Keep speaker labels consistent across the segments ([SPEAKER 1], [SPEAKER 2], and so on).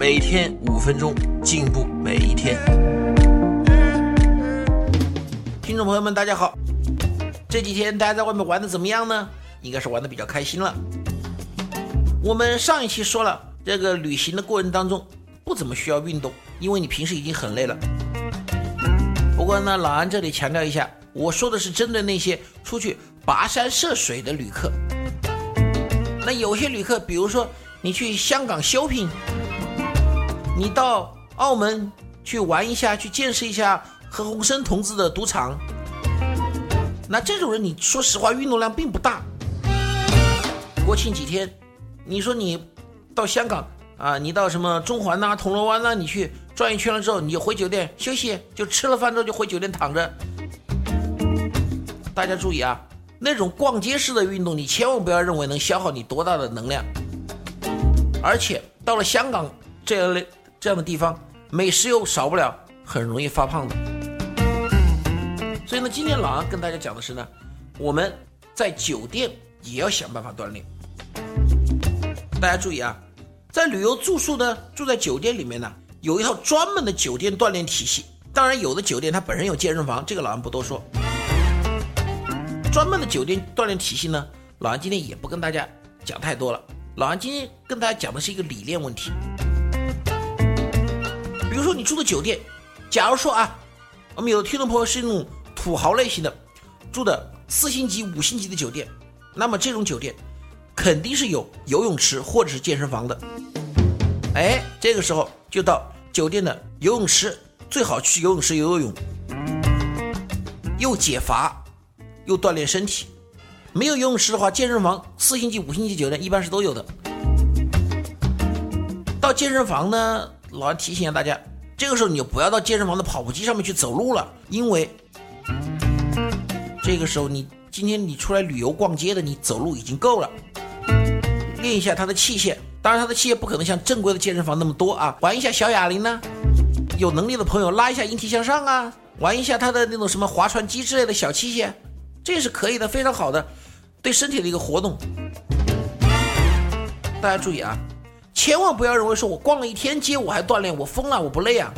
[SPEAKER 1] 每天五分钟，进步每一天。听众朋友们，大家好，这几天大家在外面玩的怎么样呢？应该是玩的比较开心了。我们上一期说了，这个旅行的过程当中不怎么需要运动，因为你平时已经很累了。不过呢，老安这里强调一下，我说的是针对那些出去跋山涉水的旅客。那有些旅客，比如说你去香港 shopping，你到澳门去玩一下，去见识一下何鸿燊同志的赌场，那这种人，你说实话运动量并不大。国庆几天，你说你到香港啊，你到什么中环呐、铜锣湾呐，你去转一圈了之后，你就回酒店休息，就吃了饭之后就回酒店躺着。大家注意啊！那种逛街式的运动，你千万不要认为能消耗你多大的能量。而且到了香港这类这样的地方，美食又少不了，很容易发胖的。所以呢，今天老安跟大家讲的是呢，我们在酒店也要想办法锻炼。大家注意啊，在旅游住宿呢，住在酒店里面呢，有一套专门的酒店锻炼体系。当然，有的酒店它本身有健身房，这个老安不多说。专门的酒店锻炼体系呢，老安今天也不跟大家讲太多了。老安今天跟大家讲的是一个理念问题。比如说你住的酒店，假如说啊，我们有的听众朋友是那种土豪类型的，住的四星级、五星级的酒店，那么这种酒店肯定是有游泳池或者是健身房的。哎，这个时候就到酒店的游泳池，最好去游泳池游游泳，又解乏。又锻炼身体，没有游泳池的话，健身房四星级、五星级酒店一般是都有的。到健身房呢，老安提醒一下大家，这个时候你就不要到健身房的跑步机上面去走路了，因为这个时候你今天你出来旅游逛街的，你走路已经够了。练一下他的器械，当然他的器械不可能像正规的健身房那么多啊，玩一下小哑铃呢，有能力的朋友拉一下引体向上啊，玩一下他的那种什么划船机之类的小器械。这也是可以的，非常好的，对身体的一个活动。大家注意啊，千万不要认为说我逛了一天街我还锻炼，我疯了，我不累啊。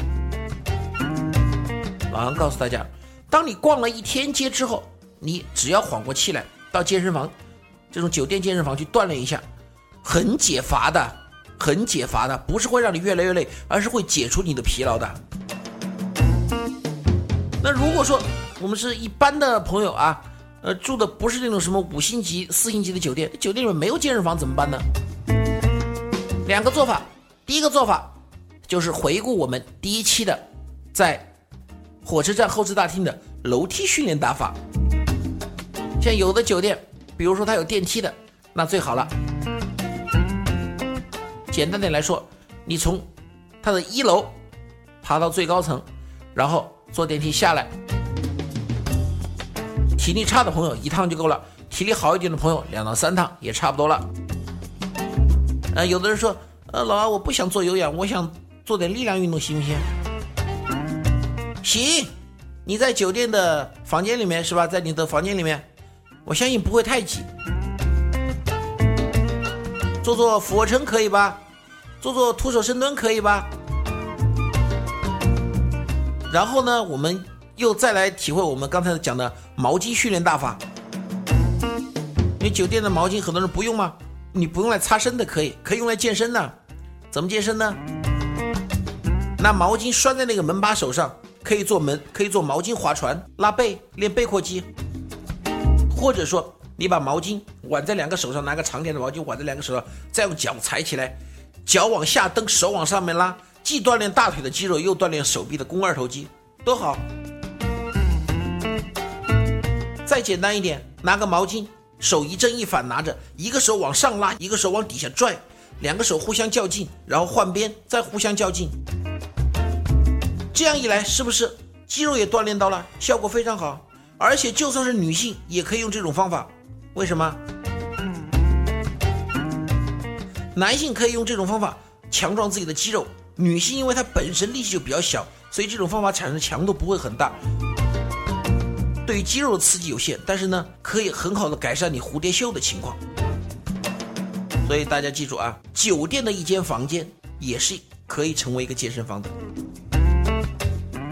[SPEAKER 1] 老安告诉大家，当你逛了一天街之后，你只要缓过气来，到健身房，这种酒店健身房去锻炼一下，很解乏的，很解乏的，不是会让你越来越累，而是会解除你的疲劳的。那如果说我们是一般的朋友啊。呃，住的不是那种什么五星级、四星级的酒店，酒店里面没有健身房怎么办呢？两个做法，第一个做法就是回顾我们第一期的在火车站候车大厅的楼梯训练打法。像有的酒店，比如说它有电梯的，那最好了。简单点来说，你从它的一楼爬到最高层，然后坐电梯下来。体力差的朋友一趟就够了，体力好一点的朋友两到三趟也差不多了。呃，有的人说，呃，老王我不想做有氧，我想做点力量运动，行不行？行，你在酒店的房间里面是吧？在你的房间里面，我相信不会太挤。做做俯卧撑可以吧？做做徒手深蹲可以吧？然后呢，我们。又再来体会我们刚才讲的毛巾训练大法。你酒店的毛巾很多人不用吗？你不用来擦身的可以，可以用来健身呢。怎么健身呢？拿毛巾拴在那个门把手上，可以做门，可以做毛巾划船、拉背、练背阔肌。或者说，你把毛巾挽在两个手上，拿个长点的毛巾挽在两个手上，再用脚踩起来，脚往下蹬，手往上面拉，既锻炼大腿的肌肉，又锻炼手臂的肱二头肌，多好。再简单一点，拿个毛巾，手一正一反拿着，一个手往上拉，一个手往底下拽，两个手互相较劲，然后换边，再互相较劲。这样一来，是不是肌肉也锻炼到了，效果非常好？而且就算是女性也可以用这种方法，为什么？男性可以用这种方法强壮自己的肌肉，女性因为她本身力气就比较小，所以这种方法产生的强度不会很大，对于肌肉的刺激有限，但是呢，可以很好的改善你蝴蝶袖的情况。所以大家记住啊，酒店的一间房间也是可以成为一个健身房的，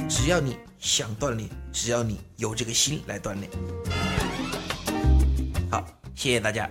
[SPEAKER 1] 只要你想锻炼，只要你有这个心来锻炼。好，谢谢大家。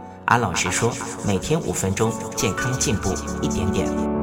[SPEAKER 2] 安老师说，每天五分钟，健康进步一点点。